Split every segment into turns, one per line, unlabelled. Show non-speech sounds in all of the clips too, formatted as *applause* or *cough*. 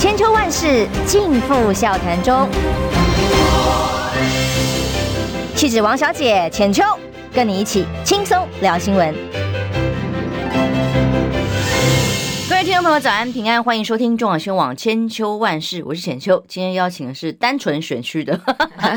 千秋万世尽付笑谈中。气质王小姐浅秋，跟你一起轻松聊新闻。各位听众朋友，早安平安，欢迎收听中广新闻网千秋万世，我是浅秋。今天邀请的是单纯选区的，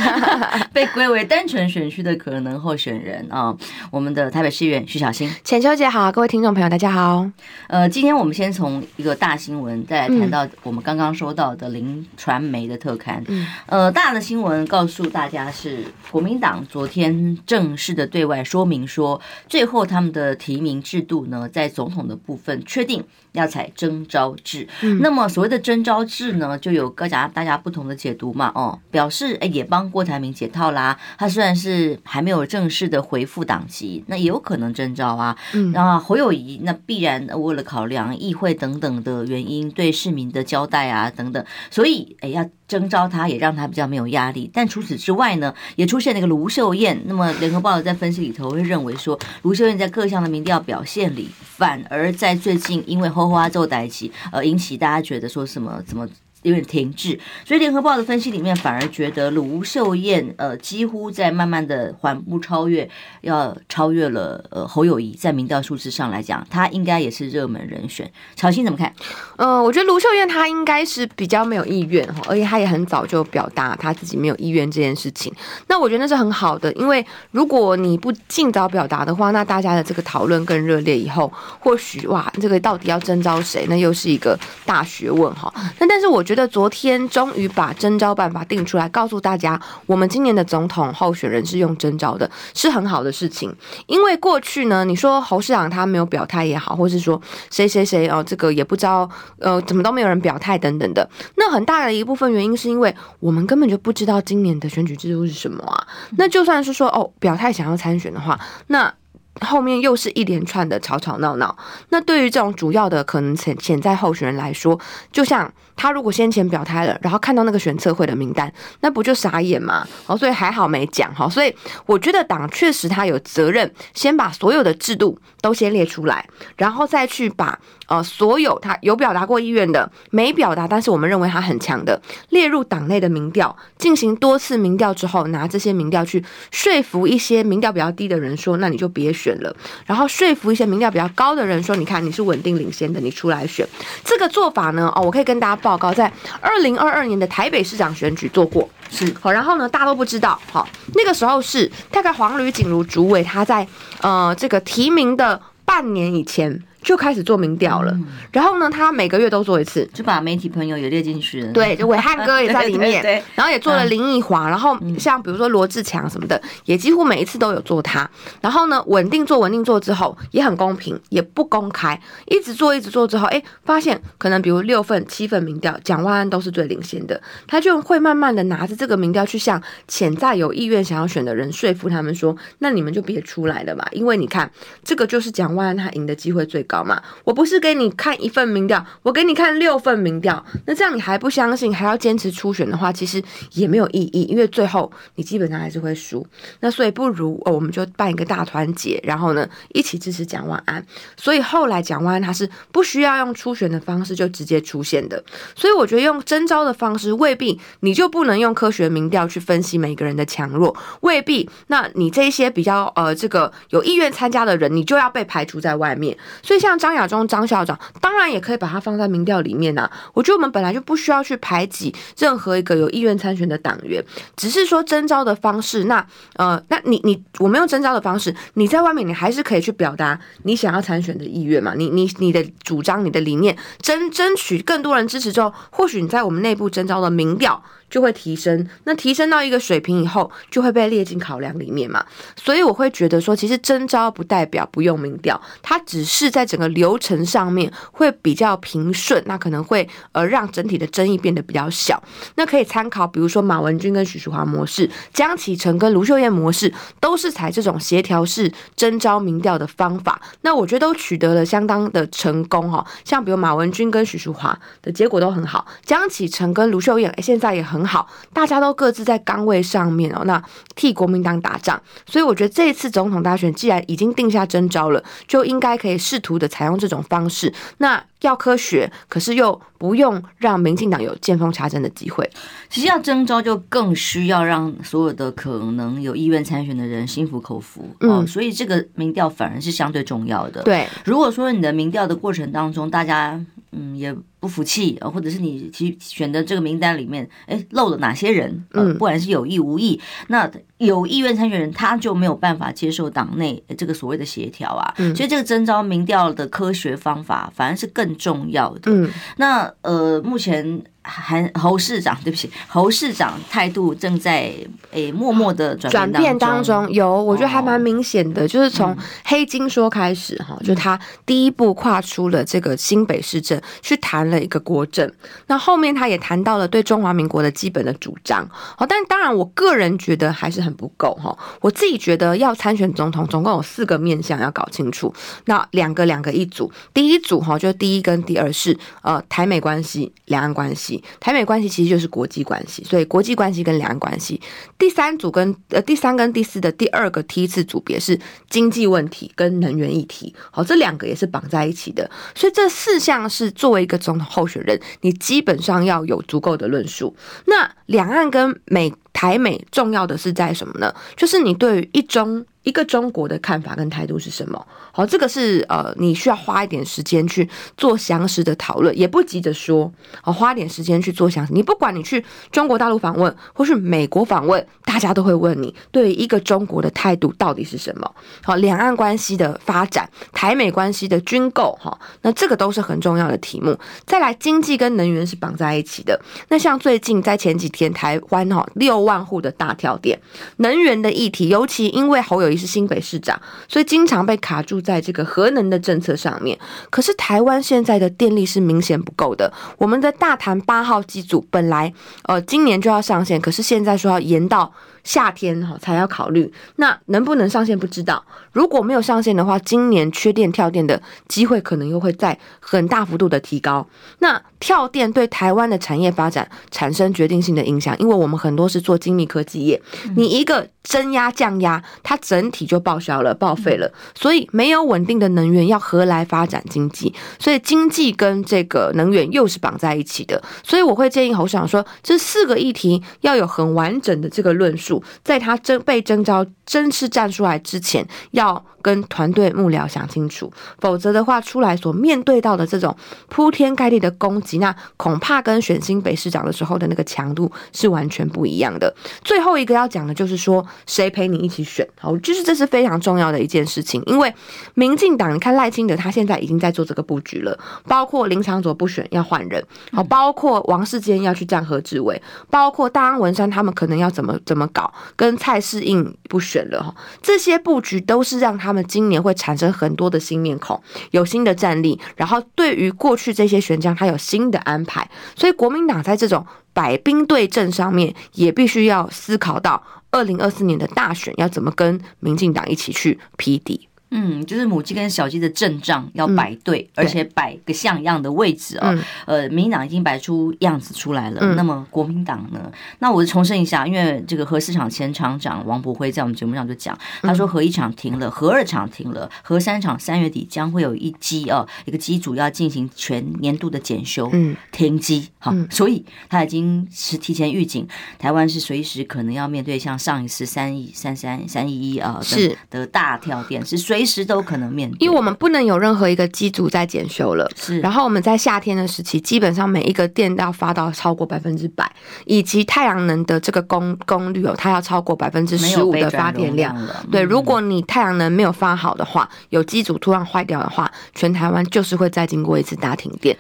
*laughs* *laughs* 被归为单纯选区的可能候选人啊，我们的台北市议员徐小新。
浅秋姐好，各位听众朋友大家好。
呃，今天我们先从一个大新闻，再来谈到我们刚刚收到的林传媒的特刊。嗯，呃，大的新闻告诉大家是国民党昨天正式的对外说明说，最后他们的提名制度呢，在总统的部分确定。要采征召制，那么所谓的征召制呢，就有各家大家不同的解读嘛。哦，表示哎也帮郭台铭解套啦。他虽然是还没有正式的回复党籍，那也有可能征召啊。然后侯友谊那必然为了考量议会等等的原因，对市民的交代啊等等，所以哎要。征召他也让他比较没有压力，但除此之外呢，也出现了一个卢秀燕。那么联合报在分析里头会认为说，卢秀燕在各项的民调表现里，反而在最近因为后花奏代起，呃，引起大家觉得说什么怎么。有点停滞，所以联合报的分析里面反而觉得卢秀燕呃几乎在慢慢的缓步超越，要超越了呃侯友宜，在民调数字上来讲，他应该也是热门人选。乔欣怎么看？
呃，我觉得卢秀燕她应该是比较没有意愿哈，而且她也很早就表达她自己没有意愿这件事情。那我觉得那是很好的，因为如果你不尽早表达的话，那大家的这个讨论更热烈，以后或许哇，这个到底要征召谁，那又是一个大学问哈。那但是我觉得。觉得昨天终于把征召办法定出来，告诉大家，我们今年的总统候选人是用征召的，是很好的事情。因为过去呢，你说侯市长他没有表态也好，或是说谁谁谁哦，这个也不知道，呃，怎么都没有人表态等等的。那很大的一部分原因是因为我们根本就不知道今年的选举制度是什么啊。那就算是说哦，表态想要参选的话，那。后面又是一连串的吵吵闹闹，那对于这种主要的可能潜潜在候选人来说，就像他如果先前表态了，然后看到那个选测会的名单，那不就傻眼吗？哦，所以还好没讲哈，所以我觉得党确实他有责任先把所有的制度都先列出来，然后再去把。呃，所有他有表达过意愿的，没表达，但是我们认为他很强的，列入党内的民调，进行多次民调之后，拿这些民调去说服一些民调比较低的人说，那你就别选了，然后说服一些民调比较高的人说，你看你是稳定领先的，你出来选。这个做法呢，哦，我可以跟大家报告，在二零二二年的台北市长选举做过，是。好，然后呢，大家都不知道，好，那个时候是大概黄吕锦如主委他在呃这个提名的半年以前。就开始做民调了，然后呢，他每个月都做一次，
就把媒体朋友也列进去了。
对，就伟汉哥也在里 *laughs* 面，然后也做了林奕华，然后像比如说罗志强什么的，也几乎每一次都有做他。然后呢，稳定做稳定做之后，也很公平，也不公开，一直做一直做之后，哎，发现可能比如六份七份民调，蒋万安都是最领先的，他就会慢慢的拿着这个民调去向潜在有意愿想要选的人说服他们说，那你们就别出来了嘛，因为你看这个就是蒋万安他赢的机会最高。高嘛？我不是给你看一份民调，我给你看六份民调。那这样你还不相信，还要坚持初选的话，其实也没有意义，因为最后你基本上还是会输。那所以不如哦，我们就办一个大团结，然后呢一起支持蒋万安。所以后来蒋万安他是不需要用初选的方式就直接出现的。所以我觉得用征召的方式未必你就不能用科学民调去分析每个人的强弱，未必。那你这些比较呃这个有意愿参加的人，你就要被排除在外面。所以。像张亚中张校长，当然也可以把它放在民调里面呐、啊。我觉得我们本来就不需要去排挤任何一个有意愿参选的党员，只是说征召的方式。那呃，那你你我们用征召的方式，你在外面你还是可以去表达你想要参选的意愿嘛。你你你的主张、你的理念，争争取更多人支持之后，或许你在我们内部征召的民调。就会提升，那提升到一个水平以后，就会被列进考量里面嘛。所以我会觉得说，其实征召不代表不用民调，它只是在整个流程上面会比较平顺，那可能会呃让整体的争议变得比较小。那可以参考，比如说马文君跟许淑华模式，江启臣跟卢秀燕模式，都是采这种协调式征召民调的方法。那我觉得都取得了相当的成功哈。像比如马文君跟许淑华的结果都很好，江启臣跟卢秀燕现在也很。很好，大家都各自在岗位上面哦，那替国民党打仗，所以我觉得这一次总统大选既然已经定下征招了，就应该可以试图的采用这种方式，那要科学，可是又不用让民进党有见缝插针的机会。
其实要征召，就更需要让所有的可能有意愿参选的人心服口服。嗯、哦，所以这个民调反而是相对重要的。
对，
如果说你的民调的过程当中，大家嗯也。不服气，或者是你其选的这个名单里面，哎，漏了哪些人？嗯，不管是有意无意，那有意愿参选人他就没有办法接受党内这个所谓的协调啊。嗯，所以这个征召民调的科学方法反而是更重要的。嗯，那呃，目前。韩侯市长，对不起，侯市长态度正在诶默默的转变，
转变当中，有我觉得还蛮明显的，哦、就是从黑金说开始哈，嗯、就他第一步跨出了这个新北市政，去谈了一个国政，那后面他也谈到了对中华民国的基本的主张，好，但当然我个人觉得还是很不够哈，我自己觉得要参选总统，总共有四个面向要搞清楚，那两个两个一组，第一组哈，就第一跟第二是呃台美关系、两岸关系。台美关系其实就是国际关系，所以国际关系跟两岸关系。第三组跟呃第三跟第四的第二个梯次组别是经济问题跟能源议题，好，这两个也是绑在一起的。所以这四项是作为一个总统候选人，你基本上要有足够的论述。那两岸跟美台美重要的是在什么呢？就是你对于一中。一个中国的看法跟态度是什么？好，这个是呃，你需要花一点时间去做详实的讨论，也不急着说。好，花点时间去做详实。你不管你去中国大陆访问，或是美国访问，大家都会问你对于一个中国的态度到底是什么？好，两岸关系的发展，台美关系的军购，哈，那这个都是很重要的题目。再来，经济跟能源是绑在一起的。那像最近在前几天，台湾哈六万户的大跳电，能源的议题，尤其因为侯友。也是新北市长，所以经常被卡住在这个核能的政策上面。可是台湾现在的电力是明显不够的。我们的大潭八号机组本来呃今年就要上线，可是现在说要延到。夏天哈才要考虑，那能不能上线不知道。如果没有上线的话，今年缺电跳电的机会可能又会在很大幅度的提高。那跳电对台湾的产业发展产生决定性的影响，因为我们很多是做精密科技业，你一个增压降压，它整体就报销了报废了。所以没有稳定的能源，要何来发展经济？所以经济跟这个能源又是绑在一起的。所以我会建议侯市长说，这四个议题要有很完整的这个论述。在他征被征召正式站出来之前，要跟团队幕僚想清楚，否则的话，出来所面对到的这种铺天盖地的攻击，那恐怕跟选新北市长的时候的那个强度是完全不一样的。最后一个要讲的就是说，谁陪你一起选？好，就是这是非常重要的一件事情，因为民进党，你看赖清德他现在已经在做这个布局了，包括林长佐不选要换人，好，包括王世坚要去站何志伟，包括大安文山他们可能要怎么怎么搞，跟蔡适应不选了哈，这些布局都是让他。们今年会产生很多的新面孔，有新的战力，然后对于过去这些选将，他有新的安排，所以国民党在这种摆兵对阵上面，也必须要思考到二零二四年的大选要怎么跟民进党一起去匹敌。
嗯，就是母鸡跟小鸡的阵仗要摆对，嗯、而且摆个像样的位置啊、哦。嗯、呃，民进党已经摆出样子出来了，嗯、那么国民党呢？那我重申一下，因为这个核四厂前厂长王博辉在我们节目上就讲，他说核一厂停了，核二厂停了，核三厂三月底将会有一机啊，一个机组要进行全年度的检修，嗯，停机。好，所以他已经是提前预警，台湾是随时可能要面对像上一次三一三三三一一啊是的大跳电，是随。随时都可能面对，
因为我们不能有任何一个机组在检修了。是，然后我们在夏天的时期，基本上每一个电都要发到超过百分之百，以及太阳能的这个功功率哦，它要超过百分之十五的发电量。对，如果你太阳能没有发好的话，有机组突然坏掉的话，全台湾就是会再经过一次大停电。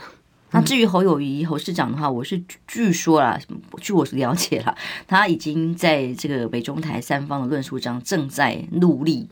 那至于侯友谊侯市长的话，我是据说啦，*laughs* 据我了解啦，他已经在这个北中台三方的论述上正在努力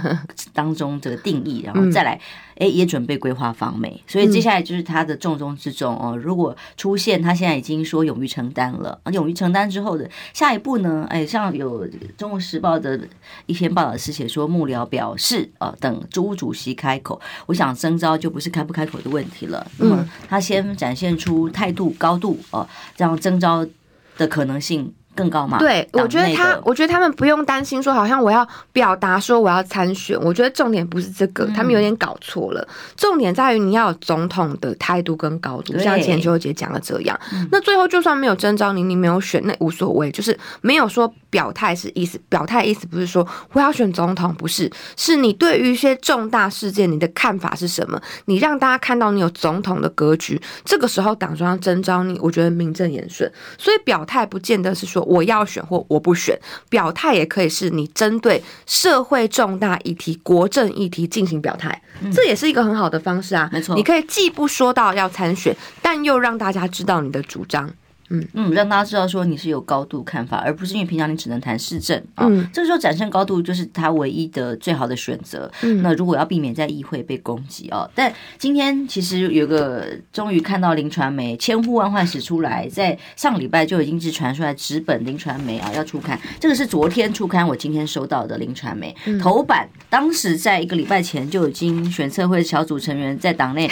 *laughs* 当中这个定义，然后再来。哎，也准备规划访美，所以接下来就是他的重中之重哦。如果出现，他现在已经说勇于承担了，勇于承担之后的下一步呢？哎，像有《中国时报》的一篇报道是写说，幕僚表示呃，等朱主席开口，我想征召就不是开不开口的问题了。那么他先展现出态度高度呃，这样征召的可能性。更高吗？
对，我觉得他，我觉得他们不用担心说，好像我要表达说我要参选。我觉得重点不是这个，他们有点搞错了。嗯、重点在于你要有总统的态度跟高度，像前秋姐讲的这样。那最后就算没有征召你，你没有选，那无所谓，就是没有说表态是意思。表态意思不是说我要选总统，不是，是你对于一些重大事件你的看法是什么？你让大家看到你有总统的格局，这个时候党中央征召你，我觉得名正言顺。所以表态不见得是说。我要选或我不选，表态也可以是你针对社会重大议题、国政议题进行表态，这也是一个很好的方式啊。没错，你可以既不说到要参选，但又让大家知道你的主张。嗯嗯，
让大家知道说你是有高度看法，而不是因为平常你只能谈市政啊。嗯，这个时候展现高度就是他唯一的最好的选择。嗯，那如果要避免在议会被攻击啊，但今天其实有个终于看到林传媒千呼万唤始出来，在上礼拜就已经是传出来直本林传媒啊要出刊，这个是昨天出刊，我今天收到的林传媒头版，当时在一个礼拜前就已经选测会小组成员在党内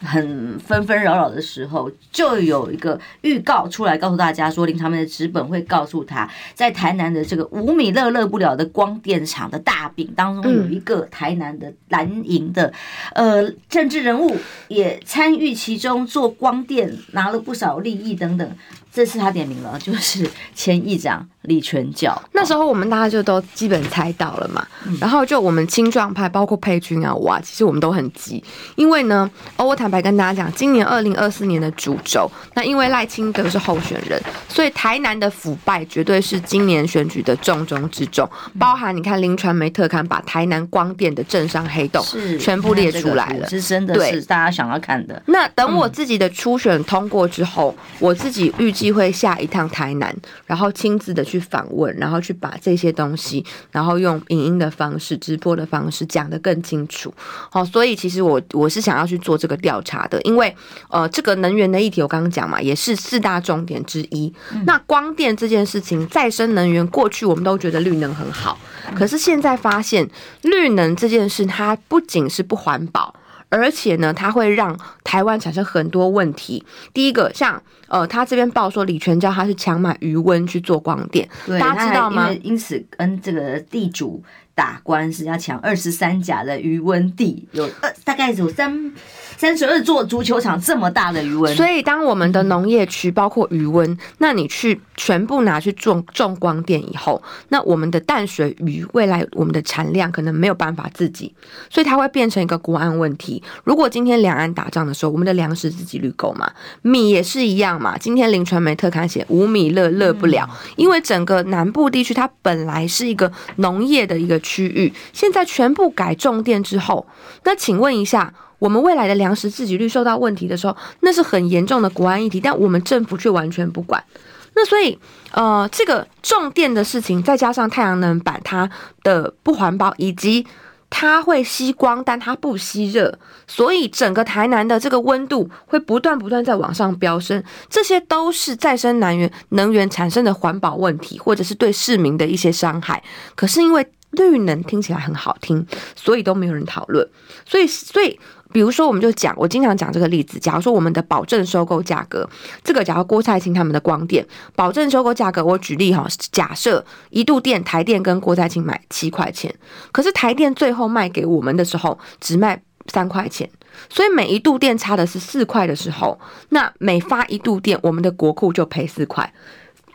很纷纷扰扰的时候，就有一个预告出。出来告诉大家说，林长明的纸本会告诉他，在台南的这个五米乐乐不了的光电厂的大饼当中，有一个台南的蓝营的呃政治人物也参与其中，做光电拿了不少利益等等。这次他点名了，就是前议长李全教。
那时候我们大家就都基本猜到了嘛。嗯、然后就我们青壮派，包括佩君啊，哇，其实我们都很急，因为呢，我坦白跟大家讲，今年二零二四年的主轴，那因为赖清德是候选人，所以台南的腐败绝对是今年选举的重中之重。包含你看林传媒特刊把台南光电的政商黑洞是全部列出来了，
是真的是大家想要看的。
那等我自己的初选通过之后，嗯、我自己预计。机会下一趟台南，然后亲自的去访问，然后去把这些东西，然后用影音的方式、直播的方式讲得更清楚。好，所以其实我我是想要去做这个调查的，因为呃，这个能源的议题我刚刚讲嘛，也是四大重点之一。那光电这件事情，再生能源过去我们都觉得绿能很好，可是现在发现绿能这件事，它不仅是不环保。而且呢，它会让台湾产生很多问题。第一个，像呃，他这边报说李全教他是强买余温去做光
电，
大家知道吗？
因为因此跟这个地主打官司，要抢二十三甲的余温地，有二大概有三。三十二座足球场这么大的余温，
所以当我们的农业区包括余温，那你去全部拿去种种光电以后，那我们的淡水鱼未来我们的产量可能没有办法自己，所以它会变成一个国安问题。如果今天两岸打仗的时候，我们的粮食自给率够吗？米也是一样嘛。今天林传媒特刊写无米乐乐不了，因为整个南部地区它本来是一个农业的一个区域，现在全部改种电之后，那请问一下。我们未来的粮食自给率受到问题的时候，那是很严重的国安议题，但我们政府却完全不管。那所以，呃，这个种电的事情，再加上太阳能板它的不环保，以及它会吸光，但它不吸热，所以整个台南的这个温度会不断不断在往上飙升。这些都是再生能源能源产生的环保问题，或者是对市民的一些伤害。可是因为绿能听起来很好听，所以都没有人讨论。所以，所以。比如说，我们就讲，我经常讲这个例子。假如说我们的保证收购价格，这个假如郭蔡清他们的光电保证收购价格，我举例哈，假设一度电台电跟郭蔡清买七块钱，可是台电最后卖给我们的时候只卖三块钱，所以每一度电差的是四块的时候，那每发一度电，我们的国库就赔四块。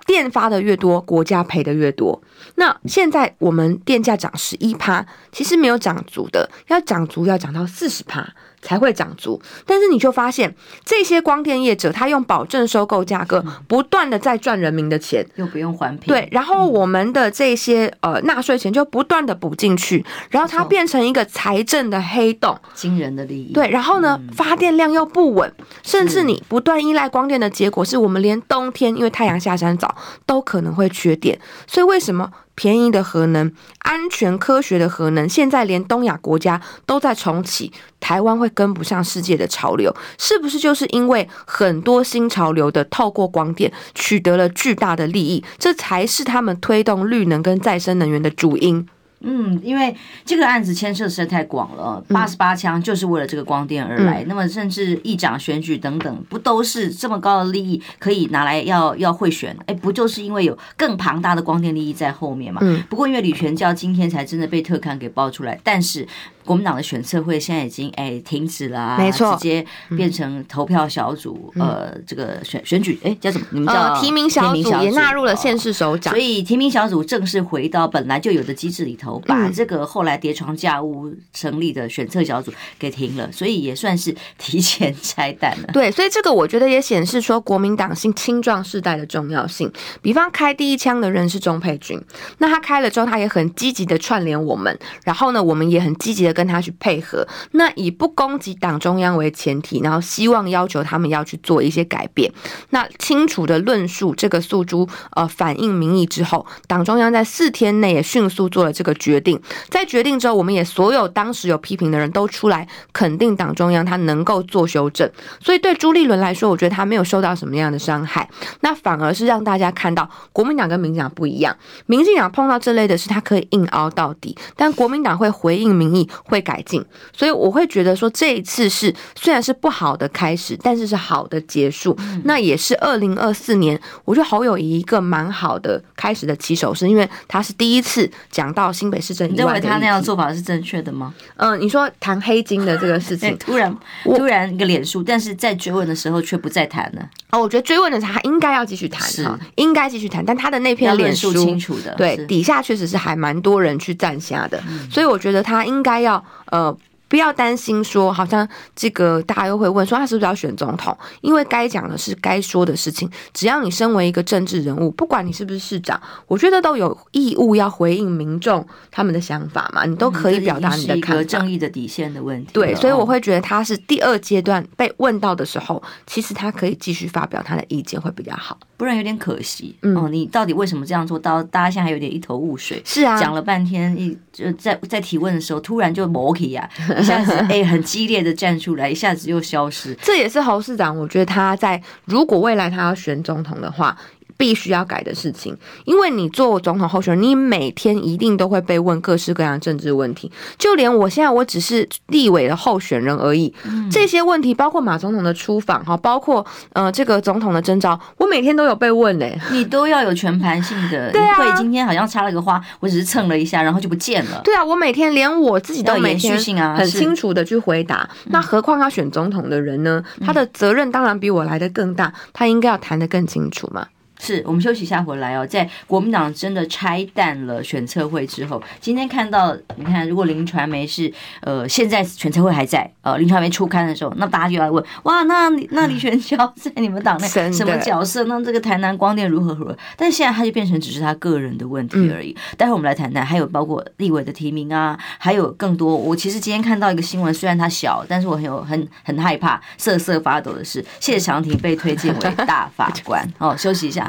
电发的越多，国家赔的越多。那现在我们电价涨十一趴，其实没有涨足的，要涨足要涨到四十趴。才会涨足，但是你就发现这些光电业者，他用保证收购价格，不断的在赚人民的钱，
又不用还
对，然后我们的这些呃纳税钱就不断的补进去，然后它变成一个财政的黑洞，
惊人的利益。
对，然后呢，发电量又不稳，甚至你不断依赖光电的结果，是我们连冬天因为太阳下山早都可能会缺电，所以为什么？便宜的核能，安全科学的核能，现在连东亚国家都在重启，台湾会跟不上世界的潮流，是不是就是因为很多新潮流的透过光电取得了巨大的利益，这才是他们推动绿能跟再生能源的主因。
嗯，因为这个案子牵涉实在太广了，八十八枪就是为了这个光电而来。嗯、那么，甚至议长选举等等，不都是这么高的利益可以拿来要要贿选？哎，不就是因为有更庞大的光电利益在后面嘛？嗯。不过，因为李全教今天才真的被特刊给爆出来，但是。国民党的选测会现在已经哎停止了，没错，直接变成投票小组，呃，这个选选举哎叫什么？你们叫
提名小组也纳入了县市首长，
所以提名小组正式回到本来就有的机制里头，把这个后来叠床架屋成立的选策小组给停了，所以也算是提前拆弹了。
对，所以这个我觉得也显示说国民党性青壮世代的重要性。比方开第一枪的人是钟沛君，那他开了之后，他也很积极的串联我们，然后呢，我们也很积极的。跟他去配合，那以不攻击党中央为前提，然后希望要求他们要去做一些改变。那清楚的论述这个诉诸呃反映民意之后，党中央在四天内也迅速做了这个决定。在决定之后，我们也所有当时有批评的人都出来肯定党中央他能够做修正。所以对朱立伦来说，我觉得他没有受到什么样的伤害，那反而是让大家看到国民党跟民进党不一样。民进党碰到这类的事，他可以硬凹到底，但国民党会回应民意。会改进，所以我会觉得说，这一次是虽然是不好的开始，但是是好的结束。嗯、那也是二零二四年，我觉得侯友宜一个蛮好的开始的起手式，因为他是第一次讲到新北市政。你
认为他那样做法是正确的吗？
嗯、呃，你说谈黑金的这个事情，
突然突然一个脸书，但是在追问的时候却不再谈了。
哦，我觉得追问的时候他应该要继续谈，哈，应该继续谈。但他的那篇脸书
清楚的，
对，底下确实是还蛮多人去赞下的，嗯、所以我觉得他应该要。呃，不要担心说，好像这个大家又会问说，他是不是要选总统？因为该讲的是该说的事情。只要你身为一个政治人物，不管你是不是市长，我觉得都有义务要回应民众他们的想法嘛。你都可以表达你的看法。
嗯、正义的底线的问题。
对，所以我会觉得他是第二阶段被问到的时候，其实他可以继续发表他的意见会比较好。
不然有点可惜。嗯、哦，你到底为什么这样做到？大家现在还有点一头雾水。
是啊，
讲了半天，一就在在提问的时候，突然就磨起呀，*laughs* 一下子哎、欸、很激烈的站出来，一下子又消失。
这也是侯市长，我觉得他在如果未来他要选总统的话。必须要改的事情，因为你做总统候选人，你每天一定都会被问各式各样的政治问题。就连我现在我只是立委的候选人而已，嗯、这些问题包括马总统的出访哈，包括呃这个总统的征召，我每天都有被问嘞。
你都要有全盘性的。*laughs* 对啊，今天好像插了个花，我只是蹭了一下，然后就不见了。
对啊，我每天连我自己都每天很清楚的去回答。那何况要选总统的人呢？他的责任当然比我来的更大，他应该要谈的更清楚嘛。
是我们休息一下回来哦，在国民党真的拆弹了选测会之后，今天看到你看，如果林传媒是呃现在选测会还在呃林传媒出刊的时候，那大家就来问哇，那那李全教在你们党内什么角色？那这个台南光电如何如何？但现在他就变成只是他个人的问题而已。待会我们来谈谈，还有包括立委的提名啊，还有更多。我其实今天看到一个新闻，虽然它小，但是我很有很很害怕、瑟瑟发抖的是谢长廷被推荐为大法官。哦，休息一下。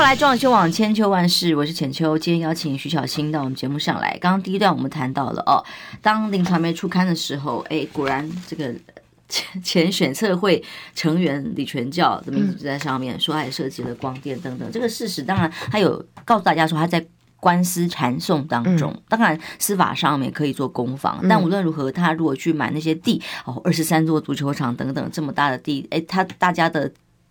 回来，中广新闻网千秋万世，我是浅秋。今天邀请徐小新到我们节目上来。刚刚第一段我们谈到了哦，当林传媒出刊的时候，哎，果然这个前前选策会成员李全教的名字就在上面，说还涉及了光电等等。这个事实当然他有告诉大家说他在官司缠讼当中，当然司法上面可以做攻防，但无论如何，他如果去买那些地哦，二十三座足球场等等这么大的地，哎，他大家的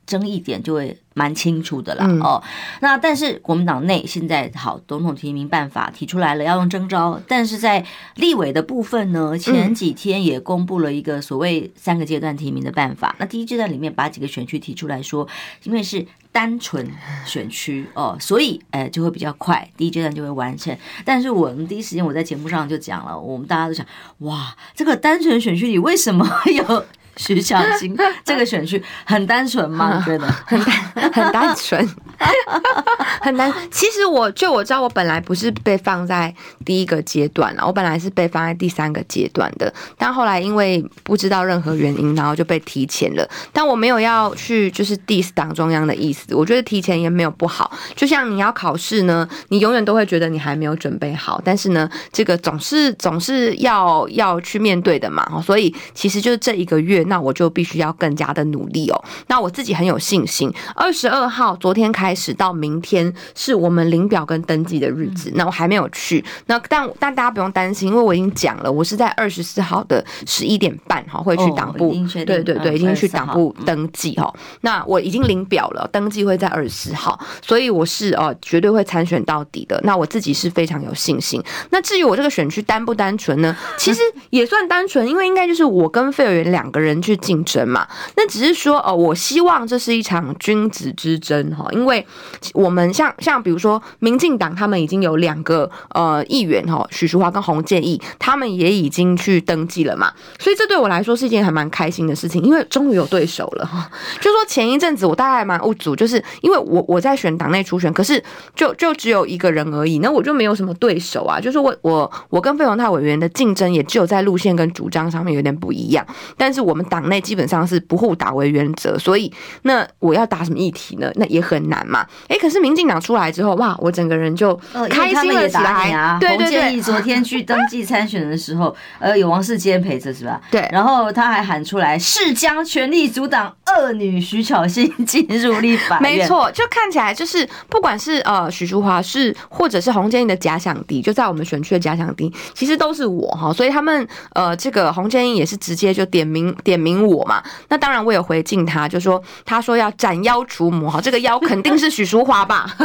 争议点就会。蛮清楚的啦，哦，那但是国民党内现在好，总统提名办法提出来了，要用征召，但是在立委的部分呢，前几天也公布了一个所谓三个阶段提名的办法。那第一阶段里面把几个选区提出来说，因为是单纯选区哦，所以哎就会比较快，第一阶段就会完成。但是我们第一时间我在节目上就讲了，我们大家都想，哇，这个单纯选区里为什么有？徐小菁这个选区很单纯吗？觉得 *laughs*
很单很单纯。*laughs* 很难。其实我就我知道，我本来不是被放在第一个阶段了，我本来是被放在第三个阶段的。但后来因为不知道任何原因，然后就被提前了。但我没有要去就是 diss 党中央的意思，我觉得提前也没有不好。就像你要考试呢，你永远都会觉得你还没有准备好，但是呢，这个总是总是要要去面对的嘛。所以其实就是这一个月，那我就必须要更加的努力哦。那我自己很有信心。二十二号昨天开始到明天是我们领表跟登记的日子，那我还没有去。那但但大家不用担心，因为我已经讲了，我是在二十四号的十一点半哈会去党部，对对对，已经去党部登记哈。那我已经领表了，登记会在二十四号，所以我是呃绝对会参选到底的。那我自己是非常有信心。那至于我这个选区单不单纯呢？其实也算单纯，因为应该就是我跟费尔元两个人人去竞争嘛。那只是说呃，我希望这是一场君子之争哈，因为我们像像比如说民进党他们已经有两个呃议员哈，许淑华跟洪建义，他们也已经去登记了嘛，所以这对我来说是一件还蛮开心的事情，因为终于有对手了哈。就说前一阵子我大概蛮无助，就是因为我我在选党内初选，可是就就只有一个人而已，那我就没有什么对手啊。就是我我我跟费鸿泰委员的竞争也只有在路线跟主张上面有点不一样，但是我们党内基本上是不互打为原则，所以那我要打什么议题呢？那也很难嘛。哎，可是民进党出来之后，哇，我整个人就开心了起来啊！对
对对，昨天去登记参选的时候，*laughs* 呃，有王世坚陪着是吧？
对，
然后他还喊出来誓将全力阻挡恶女徐巧芯进入立法院。
没错，就看起来就是不管是呃许淑华是或者是洪建义的假想敌，就在我们选区的假想敌，其实都是我哈。所以他们呃这个洪建义也是直接就点名点名我嘛。那当然我有回敬他，就说他说要斩妖除魔哈，这个妖肯定是许淑华吧，*laughs*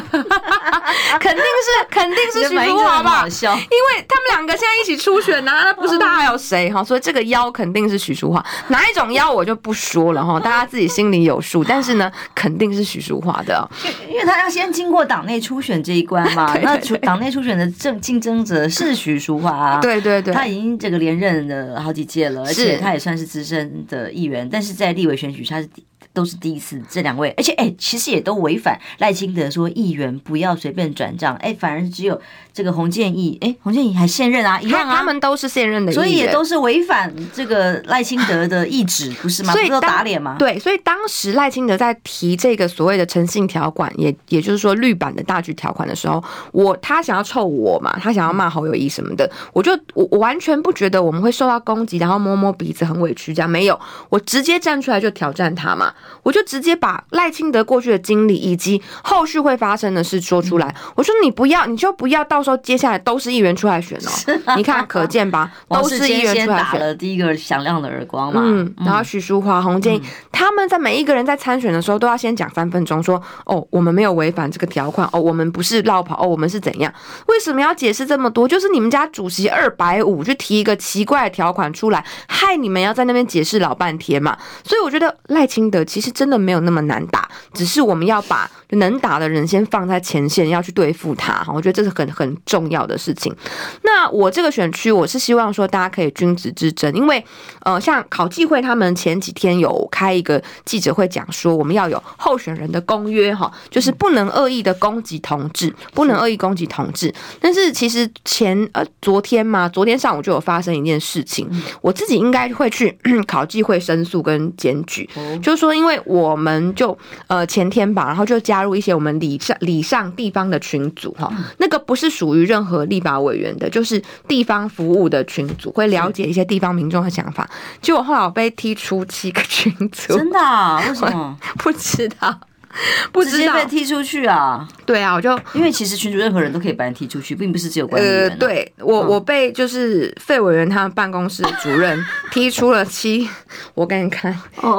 肯定是肯定是许淑华吧，因为他们两个现在一起初选呐、啊，那不是他还有谁哈？所以这个妖肯定是许淑华，哪一种妖我就不说了哈，大家自己心里有数。*laughs* 但是呢，肯定是许淑华的，
因为他要先经过党内初选这一关嘛。*laughs* 那党内初选的正竞争者是许淑华啊，
对对对，
他已经这个连任了好几届了，而且他也算是资深的议员，但是在立委选举他是。都是第一次，这两位，而且哎、欸，其实也都违反赖清德说议员不要随便转账，哎、欸，反而只有这个洪建义，哎、欸，洪建义还现任啊，一样啊，
他们都是现任的，
所以也都是违反这个赖清德的意志，不是吗？所以都打脸吗？
对，所以当时赖清德在提这个所谓的诚信条款，也也就是说绿版的大局条款的时候，我他想要臭我嘛，他想要骂侯友谊什么的，我就我我完全不觉得我们会受到攻击，然后摸摸鼻子很委屈这样，没有，我直接站出来就挑战他嘛。我就直接把赖清德过去的经历以及后续会发生的事说出来。我说你不要，你就不要，到时候接下来都是议员出来选哦。你看可见吧，*laughs* 都是议员出来选。
打了第一个响亮的耳光嘛。
嗯，然后许淑华、洪建义他们在每一个人在参选的时候都要先讲三分钟，说哦，我们没有违反这个条款，哦，我们不是绕跑，哦，我们是怎样？为什么要解释这么多？就是你们家主席二百五去提一个奇怪的条款出来，害你们要在那边解释老半天嘛。所以我觉得赖清德其实真的。没有那么难打，只是我们要把能打的人先放在前线，要去对付他。我觉得这是很很重要的事情。那我这个选区，我是希望说大家可以君子之争，因为呃，像考纪会他们前几天有开一个记者会，讲说我们要有候选人的公约哈，就是不能恶意的攻击同志，不能恶意攻击同志。但是其实前呃昨天嘛，昨天上午就有发生一件事情，我自己应该会去 *clears throat* 考纪会申诉跟检举，就是说因为我。们就呃前天吧，然后就加入一些我们里上里上地方的群组哈，那个不是属于任何立法委员的，就是地方服务的群组，会了解一些地方民众的想法。结果后来我被踢出七个群组，
真的啊？为什么？*laughs*
不知道。*laughs* 不直接
被踢出去啊？
对啊，我就
因为其实群主任何人都可以把你踢出去，并不是只有官员、啊。
呃，对我我被就是费委员他们办公室的主任 *laughs* 踢出了七，我给你看，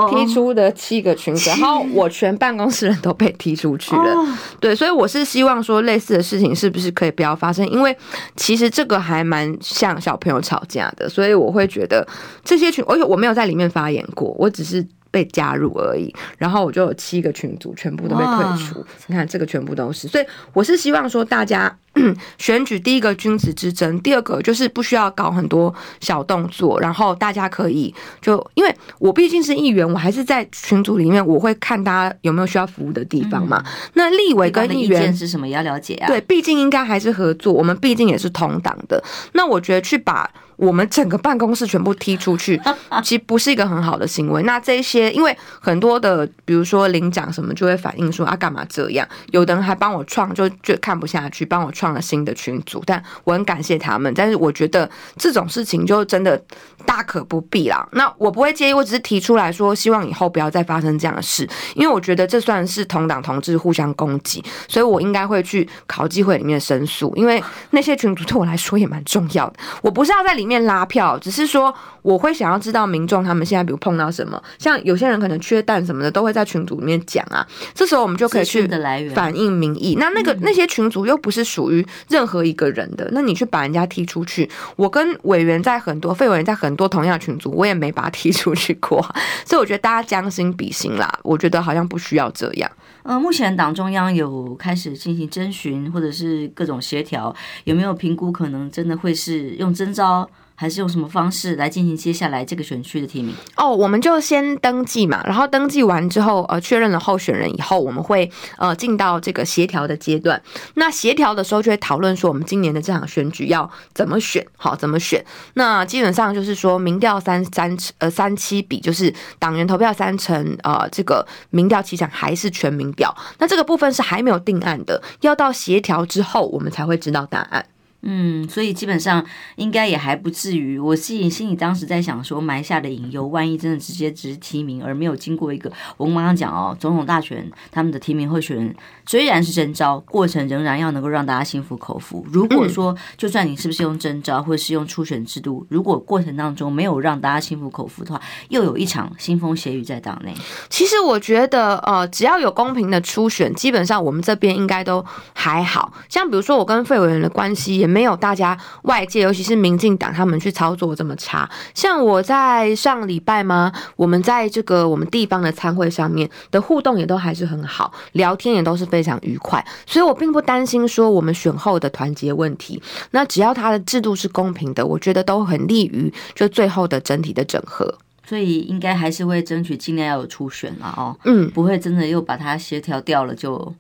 踢出的七个群组，然后我全办公室人都被踢出去了。对，所以我是希望说类似的事情是不是可以不要发生？因为其实这个还蛮像小朋友吵架的，所以我会觉得这些群，而且我没有在里面发言过，我只是。被加入而已，然后我就有七个群组全部都被退出。你看这个全部都是，所以我是希望说大家 *clears throat* 选举第一个君子之争，第二个就是不需要搞很多小动作，然后大家可以就因为我毕竟是议员，我还是在群组里面，我会看大家有没有需要服务的地方嘛。嗯、那立委跟议员
是什么也要了解啊？
对，毕竟应该还是合作，我们毕竟也是同党的。那我觉得去把。我们整个办公室全部踢出去，*laughs* 其实不是一个很好的行为。那这些，因为很多的，比如说领奖什么，就会反映说啊，干嘛这样？有的人还帮我创，就就看不下去，帮我创了新的群组。但我很感谢他们，但是我觉得这种事情就真的大可不必啦。那我不会介意，我只是提出来说，希望以后不要再发生这样的事，因为我觉得这算是同党同志互相攻击，所以我应该会去考纪会里面申诉，因为那些群组对我来说也蛮重要的。我不是要在里面。面拉票，只是说我会想要知道民众他们现在比如碰到什么，像有些人可能缺蛋什么的，都会在群组里面讲啊。这时候我们就可以去反映民意。那那个那些群组又不是属于任何一个人的，那你去把人家踢出去，我跟委员在很多费委员在很多同样的群组，我也没把他踢出去过。所以我觉得大家将心比心啦，我觉得好像不需要这样。
呃，目前党中央有开始进行征询或者是各种协调，有没有评估可能真的会是用征召？还是用什么方式来进行接下来这个选区的提名？
哦，我们就先登记嘛，然后登记完之后，呃，确认了候选人以后，我们会呃进到这个协调的阶段。那协调的时候就会讨论说，我们今年的这场选举要怎么选，好，怎么选？那基本上就是说，民调三三呃三七比，就是党员投票三成，呃，这个民调七成还是全民调？那这个部分是还没有定案的，要到协调之后，我们才会知道答案。
嗯，所以基本上应该也还不至于。我自己心里当时在想说，埋下的隐忧，万一真的直接只是提名，而没有经过一个我们刚刚讲哦，总统大选他们的提名候选人虽然是征招，过程仍然要能够让大家心服口服。如果说就算你是不是用征招，或者是用初选制度，如果过程当中没有让大家心服口服的话，又有一场腥风血雨在党内。
其实我觉得，呃，只要有公平的初选，基本上我们这边应该都还好。像比如说我跟费委员的关系也。没有大家外界，尤其是民进党他们去操作这么差。像我在上礼拜吗？我们在这个我们地方的参会上面的互动也都还是很好，聊天也都是非常愉快，所以我并不担心说我们选后的团结问题。那只要他的制度是公平的，我觉得都很利于就最后的整体的整合。
所以应该还是会争取尽量要有初选了哦。嗯，不会真的又把它协调掉了就。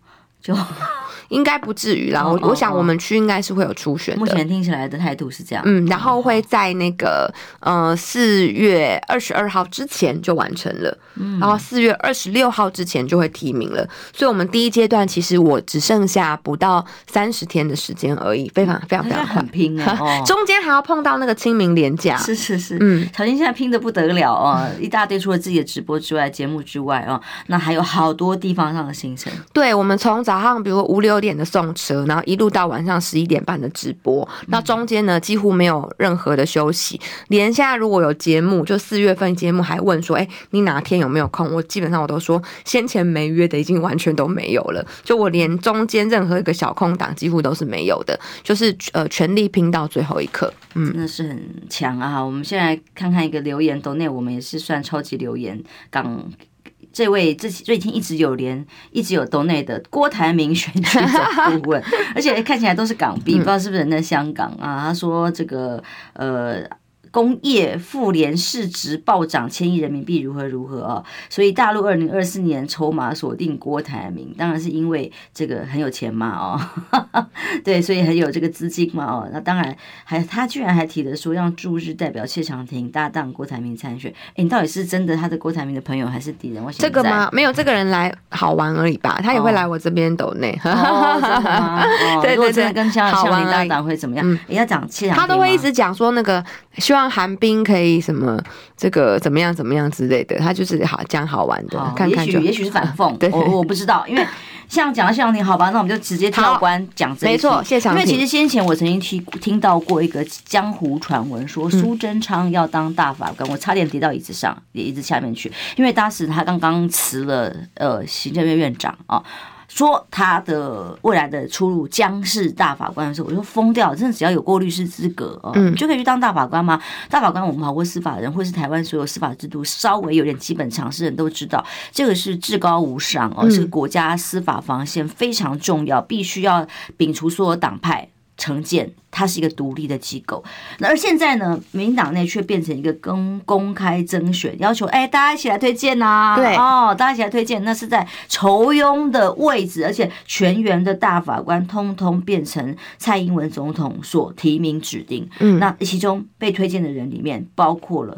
就 *laughs*
应该不至于啦，我我想我们区应该是会有初选的。
目前听起来的态度是这样，
嗯，然后会在那个呃四月二十二号之前就完成了，嗯，然后四月二十六号之前就会提名了。所以，我们第一阶段其实我只剩下不到三十天的时间而已，非常非常非常
很拼啊！*laughs*
中间还要碰到那个清明连假，
是是是，嗯，小金现在拼的不得了哦，一大堆除了自己的直播之外，节目之外哦，那还有好多地方上的行程。
对，我们从早。早上，比如说五六点的送车，然后一路到晚上十一点半的直播，那中间呢几乎没有任何的休息。连现在如果有节目，就四月份节目还问说，哎，你哪天有没有空？我基本上我都说，先前没约的已经完全都没有了。就我连中间任何一个小空档几乎都是没有的，就是呃全力拼到最后一刻。嗯，
真的是很强啊！我们现在看看一个留言，抖内我们也是算超级留言港。这位最最近一直有连一直有 donate 的郭台铭选举的顾问，*laughs* 而且看起来都是港币，不知道是不是人在香港啊？他说这个呃。工业妇联市值暴涨千亿人民币，如何如何啊？所以大陆二零二四年筹码锁定郭台铭，当然是因为这个很有钱嘛哦，*laughs* 对，所以很有这个资金嘛哦。那当然还他居然还提了说让驻日代表谢长廷搭档郭台铭参选。哎，你到底是真的他的郭台铭的朋友还是敌人？我想
这个吗？没有，这个人来好玩而已吧。他也会来我这边抖内。
哦，真的吗？哦、对 *laughs* 对对，跟谢长廷搭档会怎么样？嗯，你要讲谢长廷，
他都会一直讲说那个希望。韩冰可以什么这个怎么样怎么样之类的，他就是好讲好玩的，看看就
也许也许是反讽，*laughs* 对，我我不知道，因为像讲到谢长廷，好吧，那我们就直接跳关讲这一。
没错，谢长廷。
因为其实先前我曾经听听到过一个江湖传闻，说苏贞昌要当大法官，我差点跌到椅子上，也椅子下面去，因为当时他刚刚辞了呃行政院院长啊。说他的未来的出路将是大法官的时候，我就疯掉了。真的只要有过律师资格，嗯，你就可以去当大法官吗？大法官，我们跑过司法人，或是台湾所有司法制度稍微有点基本常识的人都知道，这个是至高无上哦，是国家司法防线非常重要，必须要摒除所有党派。成建，它是一个独立的机构。那而现在呢，民进党内却变成一个公公开征选，要求哎，大家一起来推荐呐、啊。
对
哦，大家一起来推荐，那是在酬庸的位置，而且全员的大法官通通变成蔡英文总统所提名指定。嗯，那其中被推荐的人里面包括了。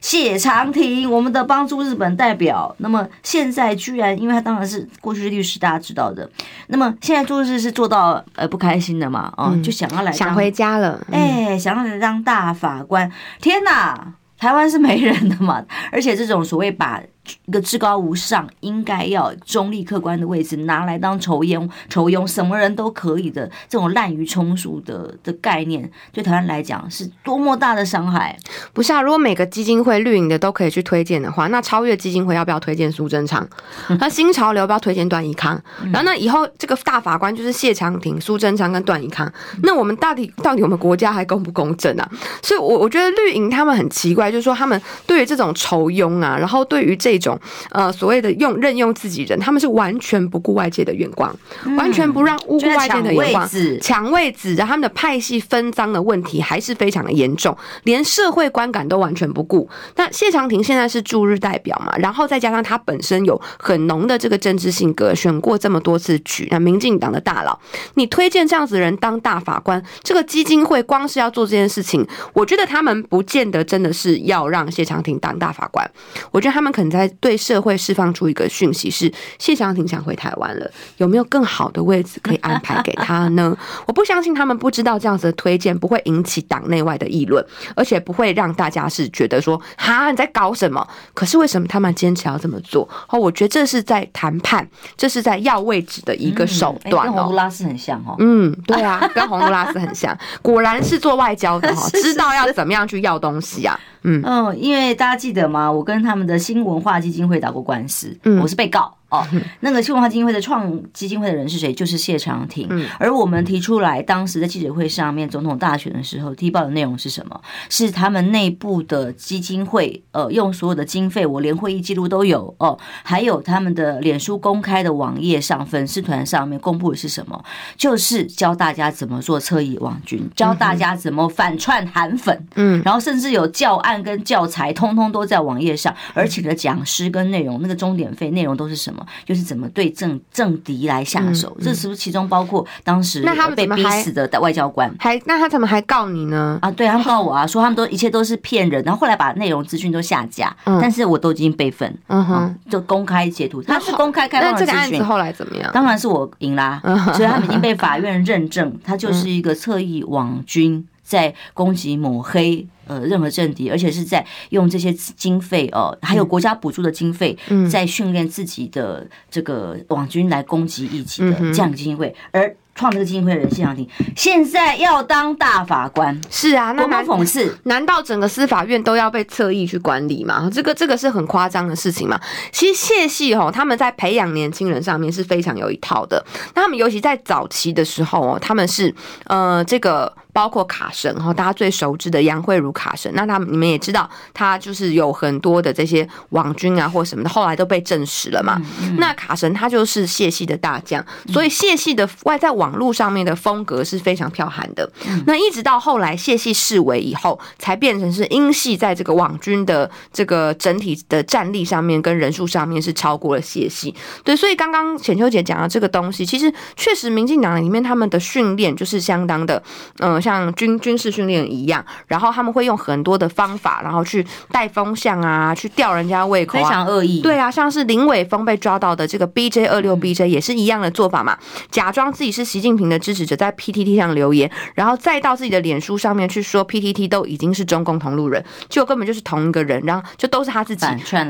谢长廷，我们的帮助日本代表，那么现在居然，因为他当然是过去的律师，大家知道的。那么现在做事是做到呃不开心的嘛？哦，就想要来
想回家了，
哎，想要来当大法官。天哪，台湾是没人的嘛？而且这种所谓把。一个至高无上，应该要中立客观的位置拿来当酬庸，酬庸什么人都可以的这种滥竽充数的的概念，对台湾来讲是多么大的伤害。
不是啊，如果每个基金会绿营的都可以去推荐的话，那超越基金会要不要推荐苏贞昌？*laughs* 那新潮流要不要推荐段宜康？然后那以后这个大法官就是谢长廷、苏贞昌跟段宜康，那我们到底到底我们国家还公不公正啊？所以，我我觉得绿营他们很奇怪，就是说他们对于这种酬庸啊，然后对于这。一种呃所谓的用任用自己人，他们是完全不顾外界的眼光，嗯、完全不让外界的眼光抢位置，然后他们的派系分赃的问题还是非常的严重，连社会观感都完全不顾。那谢长廷现在是驻日代表嘛，然后再加上他本身有很浓的这个政治性格，选过这么多次举，那民进党的大佬，你推荐这样子的人当大法官，这个基金会光是要做这件事情，我觉得他们不见得真的是要让谢长廷当大法官，我觉得他们可能在。对社会释放出一个讯息是：谢长廷想回台湾了，有没有更好的位置可以安排给他呢？*laughs* 我不相信他们不知道这样子的推荐不会引起党内外的议论，而且不会让大家是觉得说哈，你在搞什么？可是为什么他们坚持要这么做？哦，我觉得这是在谈判，这是在要位置的一个手段哦。
跟洪都拉斯很像哦。
嗯，对啊，跟洪都拉斯很像，*laughs* 果然是做外交的 *laughs* 哈，知道要怎么样去要东西啊。嗯
嗯，因为大家记得吗？我跟他们的新文化基金会打过官司，我是被告。哦，那个新文化基金会的创基金会的人是谁？就是谢长廷。嗯，而我们提出来，当时在记者会上面，总统大选的时候，提报的内容是什么？是他们内部的基金会，呃，用所有的经费，我连会议记录都有哦，还有他们的脸书公开的网页上，粉丝团上面公布的是什么？就是教大家怎么做侧翼网军，教大家怎么反串韩粉，嗯，然后甚至有教案跟教材，通通都在网页上，而且的讲师跟内容，那个钟点费内容都是什么？就是怎么对政政敌来下手，嗯嗯、这是不是其中包括当时那他被逼死的外交官？
还那他怎么还告你呢？
啊，对，他们告我啊，说他们都一切都是骗人，然后后来把内容资讯都下架，嗯、但是我都已经备份，嗯哼、啊，就公开截图，他是公开开放的资讯。那这个案子
后来怎么样？
当然是我赢啦，所以他们已经被法院认证，他就是一个侧翼网军。在攻击抹黑呃任何政敌，而且是在用这些经费哦，还有国家补助的经费，在训练自己的这个网军来攻击异己的这样的基金会，而创这个基金会的人谢长廷现在要当大法官，
是啊，那
多么讽刺！
难道整个司法院都要被侧翼去管理吗？这个这个是很夸张的事情嘛。其实谢系哦，他们在培养年轻人上面是非常有一套的。那他们尤其在早期的时候哦，他们是呃这个。包括卡神哈，大家最熟知的杨慧如卡神，那他们你们也知道，他就是有很多的这些网军啊或什么的，后来都被证实了嘛。嗯嗯、那卡神他就是谢系的大将，所以谢系的外在网络上面的风格是非常剽悍的。嗯、那一直到后来谢系式微以后，才变成是英系在这个网军的这个整体的战力上面跟人数上面是超过了谢系。对，所以刚刚浅秋姐讲的这个东西，其实确实民进党里面他们的训练就是相当的，嗯、呃。像军军事训练一样，然后他们会用很多的方法，然后去带风向啊，去吊人家胃口啊，
非常恶意。
对啊，像是林伟峰被抓到的这个 BJ 二六 BJ 也是一样的做法嘛，假装自己是习近平的支持者，在 PTT 上留言，然后再到自己的脸书上面去说 PTT 都已经是中共同路人，结果根本就是同一个人，然后就都是他自己。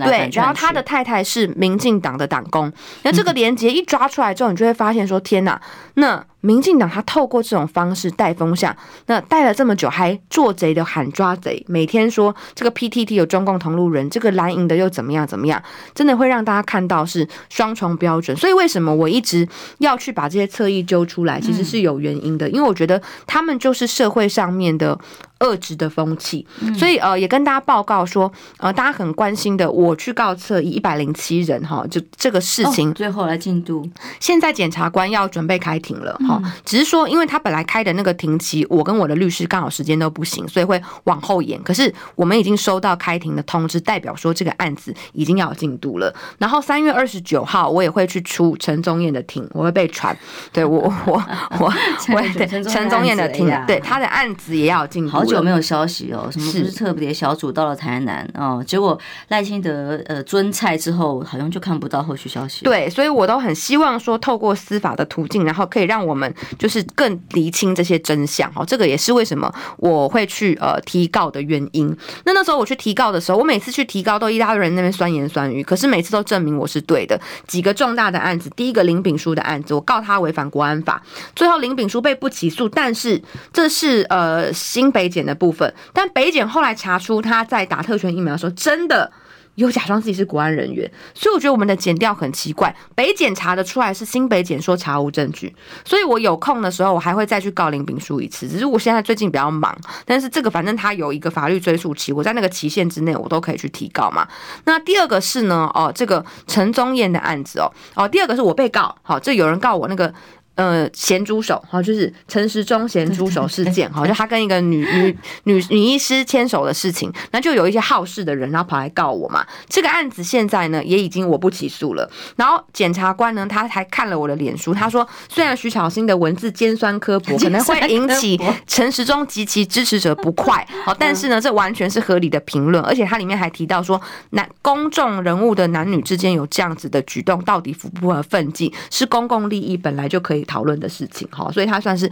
对，然后他的太太是民进党的党工，那这个 *laughs* 连结一抓出来之后，你就会发现说，天哪，那。民进党他透过这种方式带风向，那带了这么久，还做贼的喊抓贼，每天说这个 PTT 有中共同路人，这个蓝营的又怎么样怎么样，真的会让大家看到是双重标准。所以为什么我一直要去把这些侧翼揪出来，其实是有原因的，因为我觉得他们就是社会上面的。恶质的风气，所以呃，也跟大家报告说，呃，大家很关心的，我去告侧翼一百零七人哈，就这个事情，
最后来进度，
现在检察官要准备开庭了哈，只是说，因为他本来开的那个庭期，我跟我的律师刚好时间都不行，所以会往后延。可是我们已经收到开庭的通知，代表说这个案子已经要有进度了。然后三月二十九号，我也会去出陈宗彦的庭，我会被传，*laughs* 对我我我我对陈宗彦的庭，对他的案子也要有进度。
好久没有消息哦，什么不是特别小组到了台南哦？结果赖清德呃尊菜之后，好像就看不到后续消息。
对，所以我都很希望说，透过司法的途径，然后可以让我们就是更厘清这些真相哦。这个也是为什么我会去呃提告的原因。那那时候我去提告的时候，我每次去提告都一大堆人那边酸言酸语，可是每次都证明我是对的。几个重大的案子，第一个林炳书的案子，我告他违反国安法，最后林炳书被不起诉，但是这是呃新北检的部分。但北检后来查出他在打特权疫苗的时候，真的有假装自己是国安人员，所以我觉得我们的检调很奇怪。北检查得出来是新北检说查无证据，所以我有空的时候我还会再去告林炳书一次。只是我现在最近比较忙，但是这个反正他有一个法律追诉期，我在那个期限之内我都可以去提告嘛。那第二个是呢，哦，这个陈宗彦的案子哦，哦，第二个是我被告，好，这有人告我那个。呃，咸猪手哈，就是陈时中咸猪手事件哈，就他跟一个女女女女医师牵手的事情，那就有一些好事的人，然后跑来告我嘛。这个案子现在呢，也已经我不起诉了。然后检察官呢，他还看了我的脸书，他说，虽然徐巧芯的文字尖酸刻薄，可能会引起陈时中及其支持者不快，*laughs* 好，但是呢，这完全是合理的评论，而且他里面还提到说，男公众人物的男女之间有这样子的举动，到底符不符合分际，是公共利益本来就可以。讨论的事情哈，所以他算是，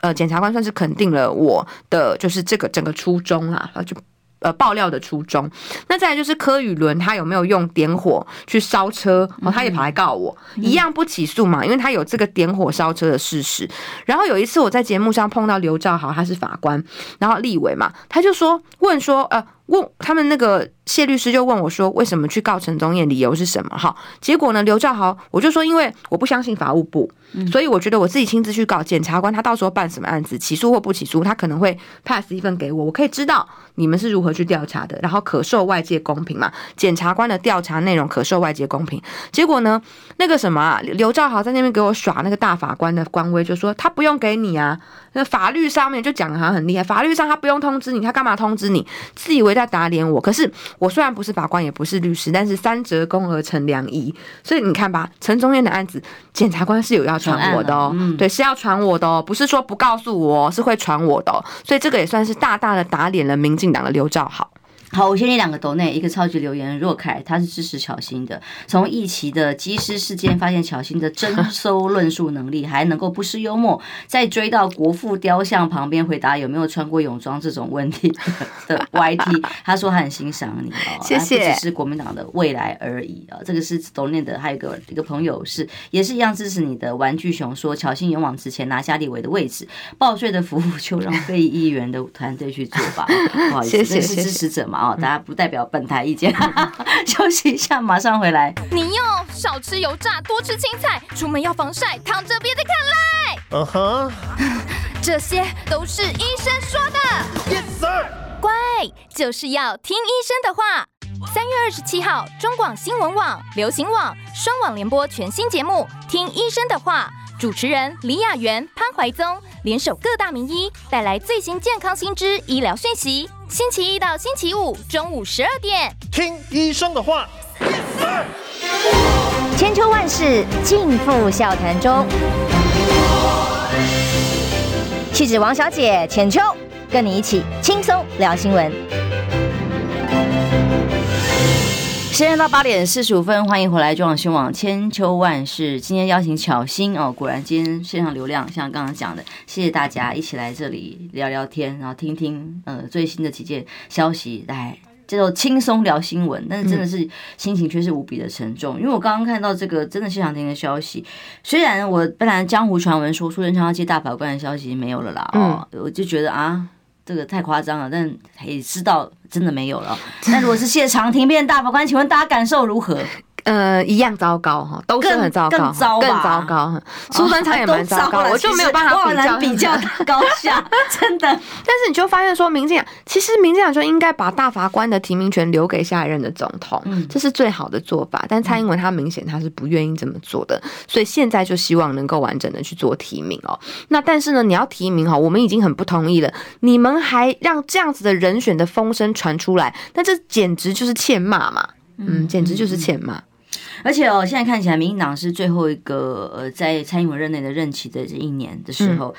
呃，检察官算是肯定了我的就是这个整个初衷啦，就呃爆料的初衷。那再来就是柯宇伦他有没有用点火去烧车，哦，他也跑来告我，一样不起诉嘛，因为他有这个点火烧车的事实。然后有一次我在节目上碰到刘兆豪，他是法官，然后立委嘛，他就说问说呃。问他们那个谢律师就问我说，为什么去告陈宗彦，理由是什么？哈，结果呢，刘兆豪我就说，因为我不相信法务部，所以我觉得我自己亲自去告检察官，他到时候办什么案子，起诉或不起诉，他可能会 pass 一份给我，我可以知道你们是如何去调查的，然后可受外界公平嘛。检察官的调查内容可受外界公平。结果呢，那个什么啊，刘兆豪在那边给我耍那个大法官的官威，就说他不用给你啊，那法律上面就讲的好像很厉害，法律上他不用通知你，他干嘛通知你？自以为在。在打脸我，可是我虽然不是法官，也不是律师，但是三折肱而成良医，所以你看吧，陈忠燕的案子，检察官是有要传我的哦，嗯、对，是要传我的哦，不是说不告诉我，是会传我的，所以这个也算是大大的打脸了民进党的刘兆豪。
好，我先念两个抖内，一个超级留言若凯，他是支持巧心的。从一期的机师事件发现巧心的征收论述能力，还能够不失幽默，再追到国父雕像旁边回答有没有穿过泳装这种问题的，*laughs* 的 YT，他说他很欣赏你哦，谢谢。不只是国民党的未来而已啊，这个是抖内的，还有一个一个朋友是也是一样支持你的玩具熊说巧心勇往直前拿下立委的位置，报税的服务就让非议员的团队去做吧，不好意思，谢谢，是支持者嘛。哦，大家不代表本台意见，*laughs* 休息一下，马上回来。
你哟，少吃油炸，多吃青菜，出门要防晒，躺着别再看赖。嗯哼、uh，huh. *laughs* 这些都是医生说的。Yes sir。乖，就是要听医生的话。三月二十七号，中广新闻网、流行网双网联播全新节目《听医生的话》，主持人李雅媛、潘怀宗联手各大名医，带来最新健康新知、医疗讯息。星期一到星期五中午十二点，听医生的话。
千秋万世尽付笑谈中。气质王小姐浅秋，跟你一起轻松聊新闻。时间到八点四十五分，欢迎回来中广新闻网千秋万世。今天邀请巧心哦，果然今天线上流量像刚刚讲的，谢谢大家一起来这里聊聊天，然后听听呃最新的几件消息来。
叫做轻松聊新闻，但是真的是心情却是无比的沉重。因为我刚刚看到这个真的谢长廷的消息，虽然我本来江湖传闻说苏贞昌要接大法官的消息没有了啦，哦，我就觉得啊，这个太夸张了，但也知道真的没有了。那如果是谢长廷变大法官，请问大家感受如何？
呃，一样糟糕哈，都是很糟糕，
更糟，
更糟糕。苏贞昌也蛮糟糕，*laughs* 我就没有办法比较
比较高下，*laughs* 真的。但
是你就发现说，民进党其实民进党就应该把大法官的提名权留给下一任的总统，嗯，这是最好的做法。但蔡英文他明显他是不愿意这么做的，所以现在就希望能够完整的去做提名哦。那但是呢，你要提名哈，我们已经很不同意了，你们还让这样子的人选的风声传出来，那这简直就是欠骂嘛，嗯，简直就是欠骂。
而且哦，现在看起来，民进党是最后一个呃，在蔡英文任内的任期的这一年的时候，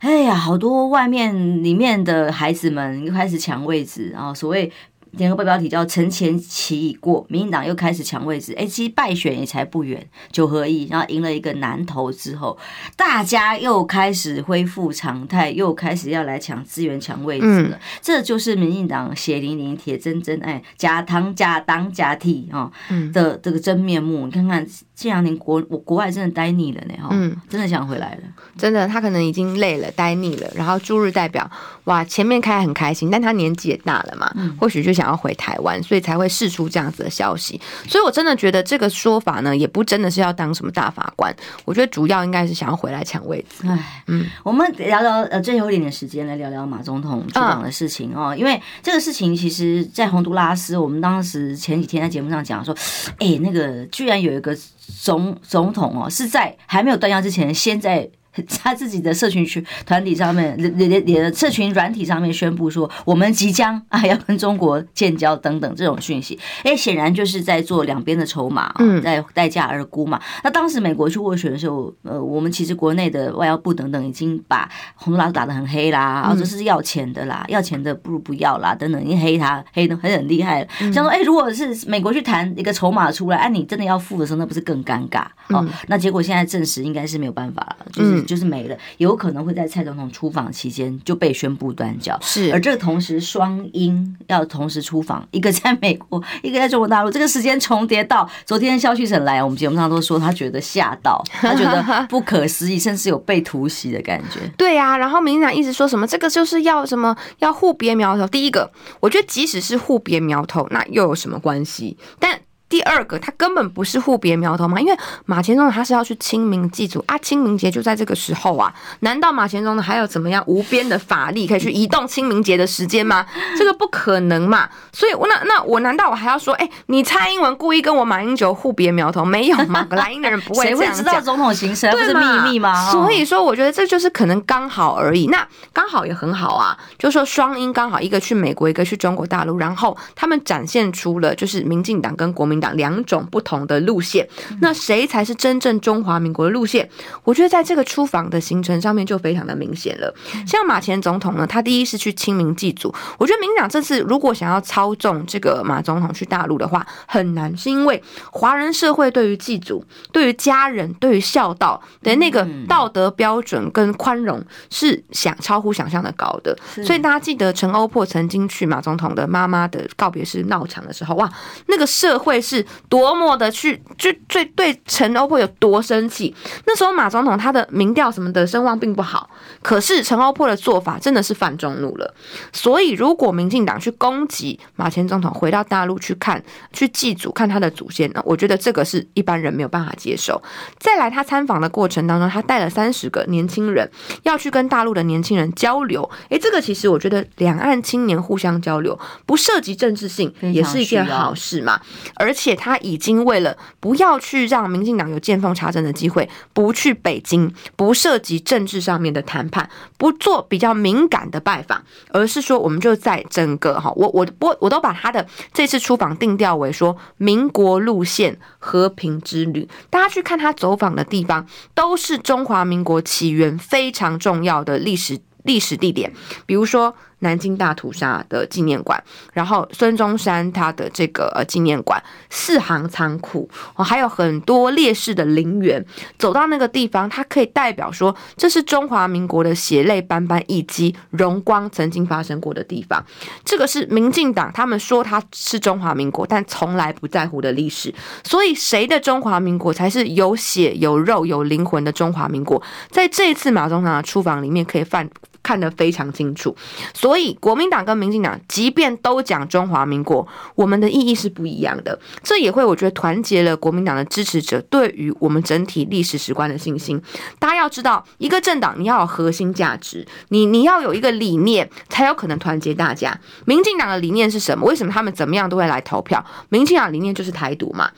嗯、哎呀，好多外面里面的孩子们又开始抢位置啊，所谓。联合报标题叫“陈前期已过”，民进党又开始抢位置。哎，其实败选也才不远，九合一，然后赢了一个南投之后，大家又开始恢复常态，又开始要来抢资源、抢位置了。嗯、这就是民进党血淋淋、铁铮铮，哎，假糖、假党、假体啊的这个真面目。你看看，这两年国我国外真的呆腻了呢，哈，嗯，真的想回来了。
真的，他可能已经累了，呆腻了。然后驻日代表，哇，前面开很开心，但他年纪也大了嘛，嗯、或许就想。要回台湾，所以才会释出这样子的消息。所以我真的觉得这个说法呢，也不真的是要当什么大法官。我觉得主要应该是想要回来抢位子。
哎，嗯，我们聊聊呃最后一点点时间来聊聊马总统出访的事情哦。因为这个事情其实，在洪都拉斯，我们当时前几天在节目上讲说，哎，那个居然有一个总总统哦，是在还没有断交之前，先在。*laughs* 他自己的社群群团体上面，连连连社群软体上面宣布说，我们即将啊要跟中国建交等等这种讯息，哎，显然就是在做两边的筹码，在待价而沽嘛。那当时美国去斡旋的时候，呃，我们其实国内的外交部等等已经把洪都拉斯打得很黑啦，啊，这是要钱的啦，要钱的不如不要啦，等等，已经黑他黑的很很厉害了。像说，哎，如果是美国去谈一个筹码出来，哎，你真的要付的时候，那不是更尴尬？哦，那结果现在证实应该是没有办法了，就是。就是没了，有可能会在蔡总统出访期间就被宣布断交。
是，
而这个同时双英要同时出访，一个在美国，一个在中国大陆，这个时间重叠到昨天萧旭晨来，我们节目上都说他觉得吓到，他觉得 *laughs* 不可思议，甚至有被突袭的感觉。
对呀、啊，然后民进党一直说什么这个就是要什么要互别苗头。第一个，我觉得即使是互别苗头，那又有什么关系？但第二个，他根本不是互别苗头嘛，因为马前总统他是要去清明祭祖啊，清明节就在这个时候啊，难道马前总统还有怎么样无边的法力可以去移动清明节的时间吗？*laughs* 这个不可能嘛，所以我那那我难道我还要说，哎、欸，你蔡英文故意跟我马英九互别苗头？没有嘛，蓝营的人不会这样讲，谁会知道
总统行程不是秘密吗？
所以说，我觉得这就是可能刚好而已，那刚好也很好啊，就是说双英刚好一个去美国，一个去中国大陆，然后他们展现出了就是民进党跟国民党两种不同的路线，那谁才是真正中华民国的路线？我觉得在这个出访的行程上面就非常的明显了。像马前总统呢，他第一是去清明祭祖，我觉得民进党这次如果想要操纵这个马总统去大陆的话，很难，是因为华人社会对于祭祖、对于家人、对于孝道的那个道德标准跟宽容是想超乎想象的高的。所以大家记得陈欧珀曾经去马总统的妈妈的告别式闹场的时候，哇，那个社会是。多么的去就最对陈欧珀有多生气？那时候马总统他的民调什么的声望并不好，可是陈欧珀的做法真的是犯众怒了。所以如果民进党去攻击马前总统回到大陆去看去祭祖看他的祖先，那我觉得这个是一般人没有办法接受。再来他参访的过程当中，他带了三十个年轻人要去跟大陆的年轻人交流。诶，这个其实我觉得两岸青年互相交流不涉及政治性，也是一件好事嘛。而且他。已经为了不要去让民进党有见缝插针的机会，不去北京，不涉及政治上面的谈判，不做比较敏感的拜访，而是说我们就在整个哈，我我我我都把他的这次出访定调为说民国路线和平之旅。大家去看他走访的地方，都是中华民国起源非常重要的历史历史地点，比如说南京大屠杀的纪念馆，然后孙中山他的这个呃纪念馆，四行仓库，哦，还有很多烈士的陵园。走到那个地方，它可以代表说，这是中华民国的血泪斑斑以及荣光曾经发生过的地方。这个是民进党他们说他是中华民国，但从来不在乎的历史。所以，谁的中华民国才是有血有肉有灵魂的中华民国？在这一次马总统的出访里面，可以犯。看得非常清楚，所以国民党跟民进党，即便都讲中华民国，我们的意义是不一样的。这也会我觉得团结了国民党的支持者对于我们整体历史史观的信心。大家要知道，一个政党你要有核心价值，你你要有一个理念，才有可能团结大家。民进党的理念是什么？为什么他们怎么样都会来投票？民进党理念就是台独嘛。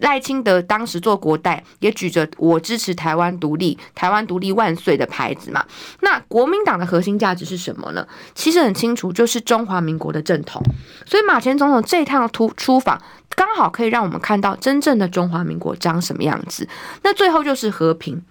赖清德当时做国代，也举着“我支持台湾独立，台湾独立万岁”的牌子嘛。那国民党的核心价值是什么呢？其实很清楚，就是中华民国的正统。所以马前总统这一趟出出访，刚好可以让我们看到真正的中华民国长什么样子。那最后就是和平。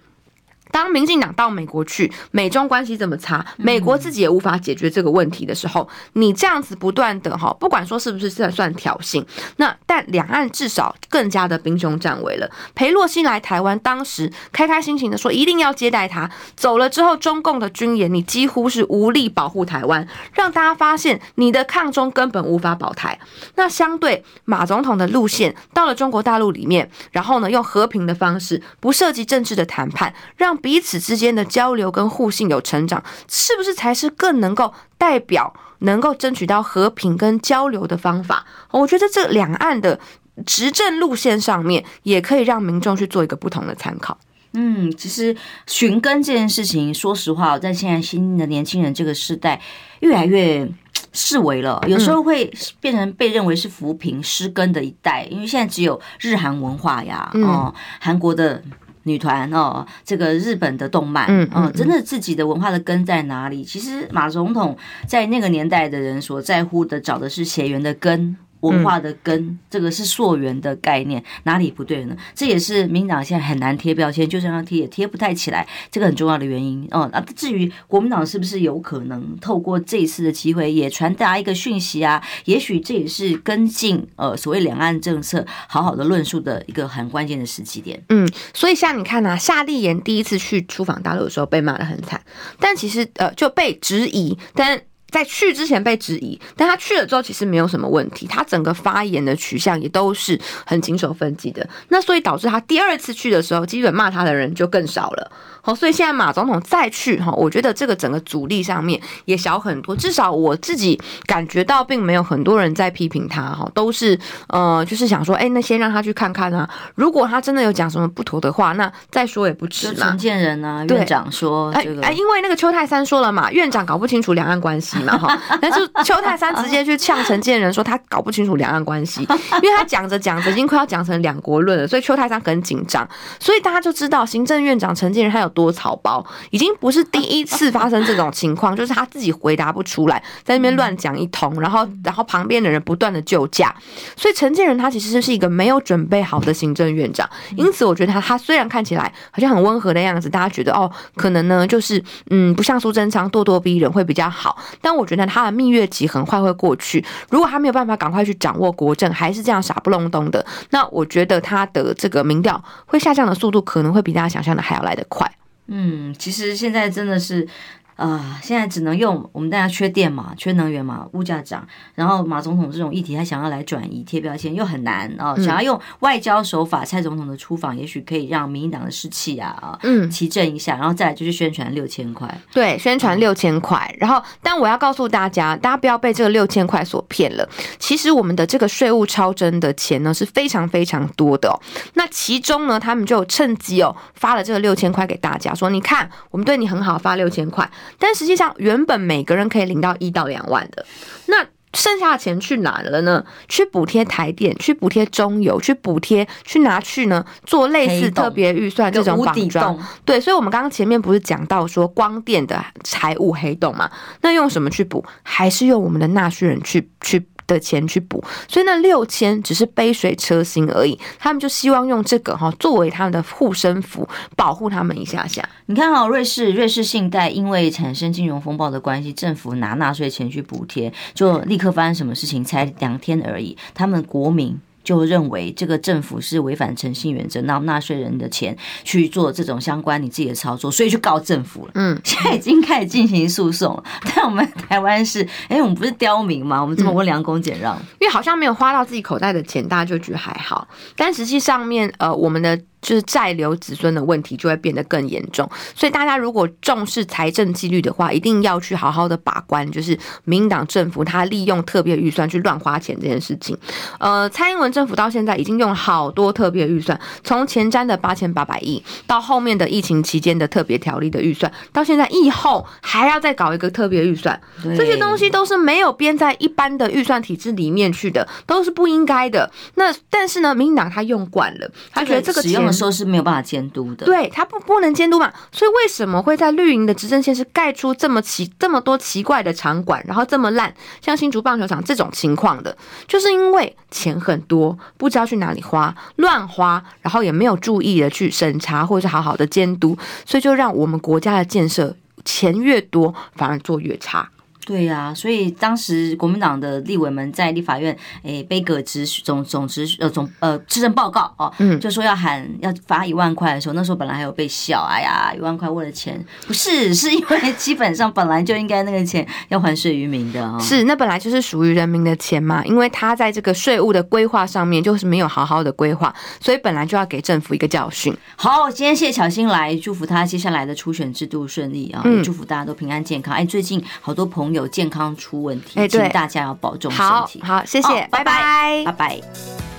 当民进党到美国去，美中关系这么差，美国自己也无法解决这个问题的时候，你这样子不断的哈，不管说是不是算算挑衅，那但两岸至少更加的兵凶战危了。裴洛西来台湾，当时开开心心的说一定要接待他，走了之后，中共的军演你几乎是无力保护台湾，让大家发现你的抗中根本无法保台。那相对马总统的路线到了中国大陆里面，然后呢，用和平的方式，不涉及政治的谈判，让彼此之间的交流跟互信有成长，是不是才是更能够代表能够争取到和平跟交流的方法？我觉得这两岸的执政路线上面，也可以让民众去做一个不同的参考。
嗯，其实寻根这件事情，说实话，在现在新的年轻人这个时代，越来越 *tsk* 视为了。有时候会变成被认为是扶贫失根的一代，因为现在只有日韩文化呀，哦，韩国的。女团哦，这个日本的动漫，嗯，嗯，真的自己的文化的根在哪里？其实马总统在那个年代的人所在乎的，找的是血缘的根。文化的根，这个是溯源的概念，哪里不对呢？这也是民党现在很难贴标签，就算要贴也贴不太起来，这个很重要的原因哦。那至于国民党是不是有可能透过这一次的机会，也传达一个讯息啊？也许这也是跟进呃所谓两岸政策好好的论述的一个很关键的时机点。
嗯，所以像你看呐、啊，夏立言第一次去出访大陆的时候被骂得很惨，但其实呃就被质疑，但。在去之前被质疑，但他去了之后其实没有什么问题，他整个发言的取向也都是很谨守分际的，那所以导致他第二次去的时候，基本骂他的人就更少了。好，所以现在马总统再去哈，我觉得这个整个阻力上面也小很多，至少我自己感觉到并没有很多人在批评他哈，都是呃就是想说，哎，那先让他去看看啊，如果他真的有讲什么不妥的话，那再说也不迟嘛。
陈建仁啊，院长说这个，
哎，因为那个邱泰三说了嘛，院长搞不清楚两岸关系。嘛哈，但是邱泰山直接去呛陈建仁说他搞不清楚两岸关系，因为他讲着讲着已经快要讲成两国论了，所以邱泰山很紧张，所以大家就知道行政院长陈建仁他有多草包，已经不是第一次发生这种情况，就是他自己回答不出来，在那边乱讲一通，然后然后旁边的人不断的救驾，所以陈建仁他其实是一个没有准备好的行政院长，因此我觉得他他虽然看起来好像很温和的样子，大家觉得哦可能呢就是嗯不像苏贞昌咄咄逼人会比较好。但我觉得他的蜜月期很快会过去。如果他没有办法赶快去掌握国政，还是这样傻不隆咚的，那我觉得他的这个民调会下降的速度可能会比大家想象的还要来得快。
嗯，其实现在真的是。啊、呃，现在只能用我们大家缺电嘛，缺能源嘛，物价涨，然后马总统这种议题，他想要来转移贴标签又很难啊、呃，想要用外交手法，蔡总统的出访也许可以让民进党的士气啊啊，嗯，提振一下，然后再来就是宣传六千块，
对，宣传六千块，然后但我要告诉大家，大家不要被这个六千块所骗了，其实我们的这个税务超征的钱呢是非常非常多的哦，那其中呢，他们就趁机哦发了这个六千块给大家，说你看我们对你很好，发六千块。但实际上，原本每个人可以领到一到两万的，那剩下的钱去哪了呢？去补贴台电，去补贴中油，去补贴，去拿去呢？做类似特别预算这种绑桩。对，所以我们刚刚前面不是讲到说光电的财务黑洞嘛？那用什么去补？还是用我们的纳税人去去的钱去补，所以那六千只是杯水车薪而已。他们就希望用这个哈作为他们的护身符，保护他们一下下。
你看哈，瑞士瑞士信贷因为产生金融风暴的关系，政府拿纳税钱去补贴，就立刻发生什么事情？才两天而已，他们国民。就认为这个政府是违反诚信原则，拿纳税人的钱去做这种相关你自己的操作，所以去告政府了。嗯，现在已经开始进行诉讼了。*laughs* 但我们台湾是，哎、欸，我们不是刁民吗？我们这么温良恭俭让，
因为好像没有花到自己口袋的钱，大家就觉得还好。但实际上面，呃，我们的。就是债留子孙的问题就会变得更严重，所以大家如果重视财政纪律的话，一定要去好好的把关。就是民进党政府他利用特别预算去乱花钱这件事情，呃，蔡英文政府到现在已经用了好多特别预算，从前瞻的八千八百亿，到后面的疫情期间的特别条例的预算，到现在疫后还要再搞一个特别预算，这些东西都是没有编在一般的预算体制里面去的，都是不应该的。那但是呢，民进党他用惯了，他觉得这个钱。
说是没有办法监督的，
对，他不不能监督嘛，所以为什么会在绿营的执政县是盖出这么奇这么多奇怪的场馆，然后这么烂，像新竹棒球场这种情况的，就是因为钱很多，不知道去哪里花，乱花，然后也没有注意的去审查或者是好好的监督，所以就让我们国家的建设钱越多，反而做越差。
对呀、啊，所以当时国民党的立委们在立法院诶背个质总总质呃总呃施政报告哦，嗯，就说要喊要罚一万块的时候，那时候本来还有被笑，哎呀，一万块为了钱，不是，是因为基本上本来就应该那个钱要还税于民的
是，那本来就是属于人民的钱嘛，因为他在这个税务的规划上面就是没有好好的规划，所以本来就要给政府一个教训。
好，今天谢谢巧欣来祝福他接下来的初选制度顺利啊，也祝福大家都平安健康。哎，最近好多朋友。有健康出问题，请大家要保重身体。
好，好，谢谢，哦、拜拜，
拜拜。